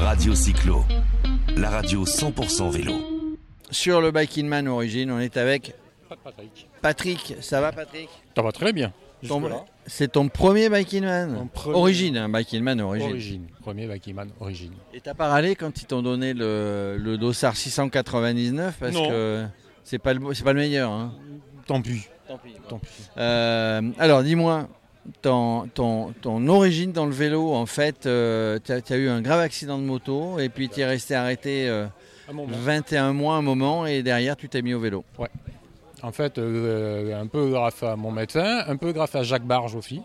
Radio Cyclo, la radio 100% vélo. Sur le Bike in Man Origine, on est avec Patrick. Patrick. Ça va Patrick? Ça va très bien. C'est ton premier Bike in Man premier- Origine, hein, Bike in Man Origine. Origine. Premier Bakiman, origine. Et t'as pas râlé quand ils t'ont donné le, le dossard 699 parce Non. que c'est pas, le, c'est pas le meilleur. hein? Tant pis. Tant pis. Tant pis. Euh, alors dis-moi, ton, ton, ton origine dans le vélo, en fait, euh, tu as, eu un grave accident de moto et puis tu es resté arrêté euh, Un moment. 21 mois un moment et derrière tu t'es mis au vélo. En fait, euh, un peu grâce à mon médecin, un peu grâce à Jacques Barge aussi.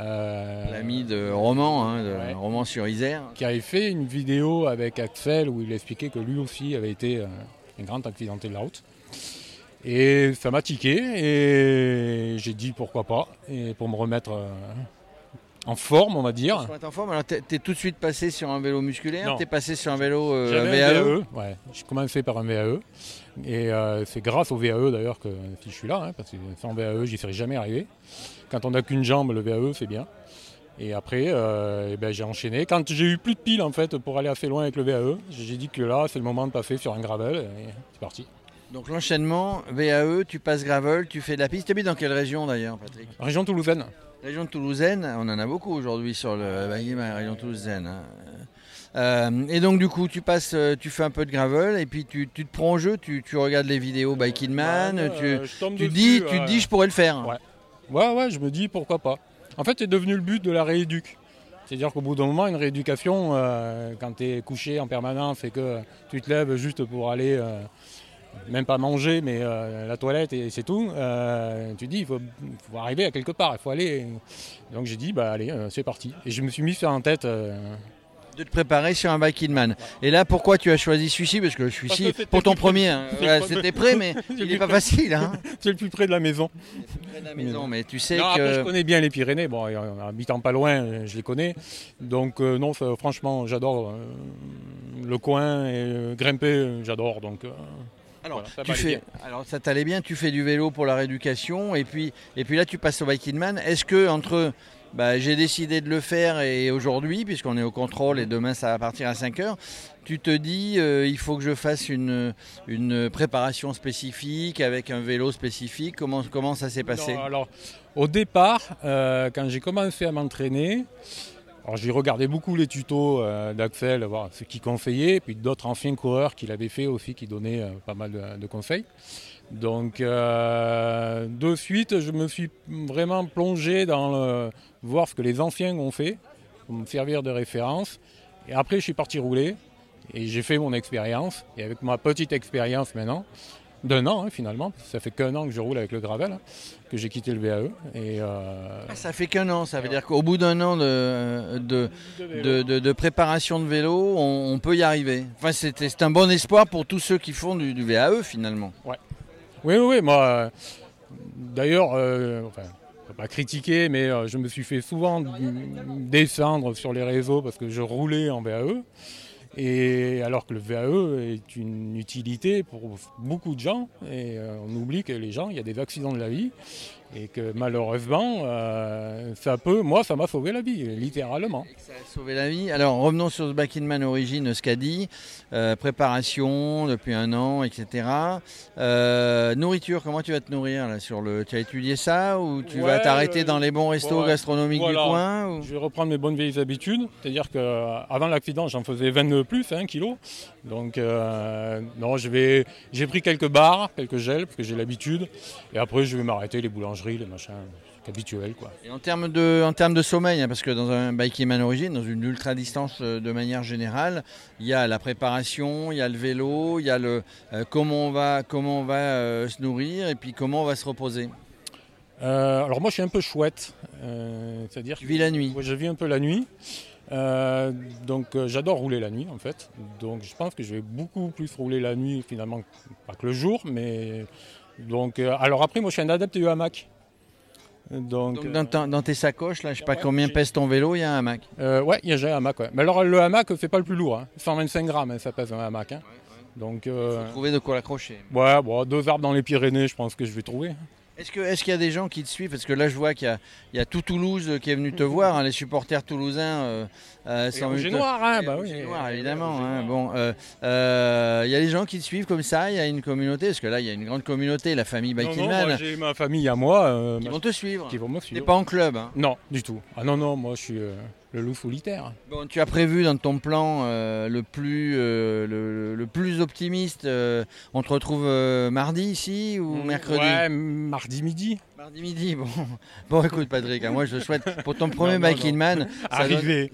Euh, L'ami de Roman, hein, de Ouais. Roman sur Isère. qui avait fait une vidéo avec Axel où il expliquait que lui aussi avait été euh, un grand accidenté de la route. Et ça m'a tiqué et j'ai dit pourquoi pas, et pour me remettre euh, en forme, on va dire. En forme, alors t'es tout de suite passé sur un vélo musculaire, t'es passé sur un vélo euh, un VAE. VAE, ouais. J'ai commencé par un VAE. Et euh, c'est grâce au VAE d'ailleurs que si je suis là, hein, parce que sans VAE, j'y serais jamais arrivé. Quand on n'a qu'une jambe, le VAE, c'est bien. Et après, euh, eh ben, j'ai enchaîné. Quand j'ai eu plus de piles en fait pour aller assez loin avec le VAE, j'ai dit que là, c'est le moment de passer sur un gravel et c'est parti. Donc l'enchaînement, VAE, tu passes gravel, tu fais de la piste. Tu habites dans quelle région d'ailleurs, Patrick? Région toulousaine. Région toulousaine, on en a beaucoup aujourd'hui sur le la région toulousaine. hein. Euh, et donc du coup, tu passes, euh, tu fais un peu de gravel et puis tu, tu te prends au jeu, tu, tu regardes les vidéos Biking Man, Ouais, tu, tu dessus, dis, tu ouais. dis, je pourrais le faire. Ouais. Ouais, ouais, je me dis pourquoi pas. En fait, c'est devenu le but de la rééduque. C'est-à-dire qu'au bout d'un moment, une rééducation, euh, quand tu es couché en permanence et que tu te lèves juste pour aller, euh, même pas manger, mais euh, la toilette et c'est tout, euh, tu dis, il faut, faut arriver à quelque part, il faut aller. Donc j'ai dit, bah allez, euh, c'est parti. Et je me suis mis ça en tête. De te préparer sur un Biking Man. Et là, pourquoi tu as choisi celui-ci? Parce que celui-ci, que pour ton premier, hein, c'était prêt, mais C'est il n'est pas facile. Hein. c'est le plus près de la maison. Près de la maison, mais tu sais Non, après, je que. connais bien les Pyrénées. Bon, en habitant pas loin, je les connais. Donc, non, franchement, j'adore le coin et grimper, j'adore. Donc, Alors, voilà, ça tu m'allait fais, bien. alors ça t'allait bien, tu fais du vélo pour la rééducation et puis, et puis là tu passes au Biking Man. Est-ce que entre bah, j'ai décidé de le faire et aujourd'hui, puisqu'on est au contrôle et demain ça va partir à 5 heures, tu te dis euh, il faut que je fasse une, une préparation spécifique avec un vélo spécifique? Comment, comment ça s'est passé? Non, alors, au départ, euh, quand j'ai commencé à m'entraîner, alors j'ai regardé beaucoup les tutos euh, d'Axel, voir ce qu'il conseillait, et puis d'autres anciens coureurs qui l'avaient fait aussi, qui donnaient euh, pas mal de, conseils. Donc, euh, de suite, je me suis vraiment plongé dans voir ce que les anciens ont fait, pour me servir de référence. Et après, je suis parti rouler, et j'ai fait mon expérience. Et avec ma petite expérience maintenant, d'un an hein, finalement, ça fait qu'un an que je roule avec le gravel, hein, que j'ai quitté le VAE. Et, euh, Ah, Ça fait qu'un an, ça veut dire qu'au bout d'un an de, de, de, de- de préparation de vélo, on, on peut y arriver. Enfin, c'est c'est un bon espoir pour tous ceux qui font du, du VAE finalement. Oui, oui, oui, moi, euh, d'ailleurs, euh, enfin, pas critiquer, mais euh, je me suis fait souvent descendre sur les réseaux parce que je roulais en VAE. Et alors que le VAE est une utilité pour beaucoup de gens, et euh, on oublie que les gens, il y a des accidents de la vie, et que malheureusement, euh, ça peut, moi, ça m'a sauvé la vie, littéralement. Ça a sauvé la vie. Alors revenons sur ce Back in Man Origine, ce qu'a dit. Euh, préparation depuis un an, etc. Euh, nourriture, comment tu vas te nourrir là, sur le... Tu as étudié ça ou tu vas t'arrêter dans les bons restos ouais, gastronomiques voilà. du coin ou- Je vais reprendre mes bonnes vieilles habitudes, c'est-à-dire qu'avant l'accident, j'en faisais 20 de plus, 1 kg. Donc, non, je vais, j'ai pris quelques barres, quelques gels, parce que j'ai l'habitude. Et après, je vais m'arrêter les boulangeries, les machins quoi. Et en termes de, en termes de sommeil, hein, parce que dans un Bike in Man Origine, dans une ultra distance euh, de manière générale, il y a la préparation, il y a le vélo, il y a le euh, comment on va, comment on va euh, se nourrir et puis comment on va se reposer. Euh, alors moi, je suis un peu chouette, c'est-à-dire Tu vis la nuit. Moi, je vis un peu la nuit. Donc j'adore rouler la nuit en fait. Donc je pense que je vais beaucoup plus rouler la nuit finalement, pas que le jour, mais donc euh, alors après moi je suis un adepte du hamac. Donc, Donc dans, ta- dans tes sacoches, là, je sais pas Ouais, combien pèse ton vélo, il y a un hamac. euh, ouais, il y a un hamac. Ouais. Mais alors le hamac c'est pas le plus lourd, hein. 125 grammes hein, ça pèse un hamac. hein. Donc euh, Trouver de quoi l'accrocher. ouais, bon, deux arbres dans les Pyrénées, je pense que je vais trouver. Est-ce qu'il est y a des gens qui te suivent? Parce que là, je vois qu'il y, y, a tout Toulouse qui est venu te voir, hein, les supporters toulousains. Euh, euh, sont venus noir, hein, bah oui. Noir, évidemment. Hein, bon, euh, euh, il y a des gens qui te suivent comme ça, il y a une communauté, parce que là, il y a une grande communauté, la famille Bikingman. J'ai ma famille à moi. qui vont te suivre. Qui vont me suivre. T'es pas en club hein Non, du tout. Ah non, non, moi je suis le loup solitaire. Bon, tu as prévu dans ton plan euh, le, plus, euh, le, plus optimiste. Euh, on te retrouve mardi ici ou mm, mercredi Ouais, mardi midi. Mardi midi, bon. Bon, écoute, Patrick, hein, moi je souhaite pour ton premier Bike in Man. Arriver.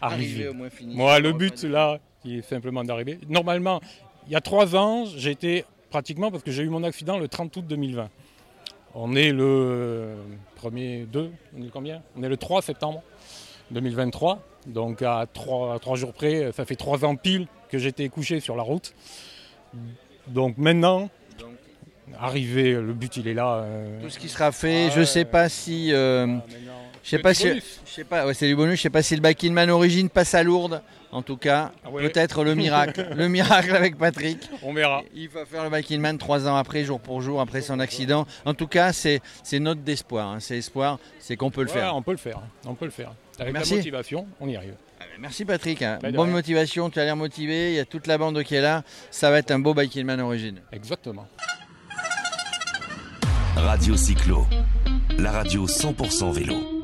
Arriver. au moins fini. Moi, le but là, il est simplement d'arriver. Normalement, il y a trois ans, j'étais pratiquement parce que j'ai eu mon accident le 30 août 2020. On est le premier 2, on est combien? On est le 3 septembre. 2023. Donc à trois, jours près, ça fait trois ans pile que j'étais couché sur la route. Donc maintenant, arrivé, le but il est là. Euh, Tout ce qui sera fait, je sais pas si. Euh, ah, je sais pas si. Je sais pas, ouais, c'est du bonus. Je sais pas si le back in man origine passe à Lourdes. En tout cas, ah peut-être le miracle. le miracle avec Patrick. On verra. Il va faire le back in man trois ans après, jour pour jour, après son accident. En tout cas, c'est note d'espoir. Hein. C'est espoir, c'est qu'on peut le faire. On peut le faire. On peut le faire. Avec la motivation, on y arrive. Ah merci Patrick. Hein. Bonne motivation, tu as l'air motivé. Il y a toute la bande qui est là. Ça va être un beau bike in man origine. Exactement. Radio Cyclo, la radio 100% vélo.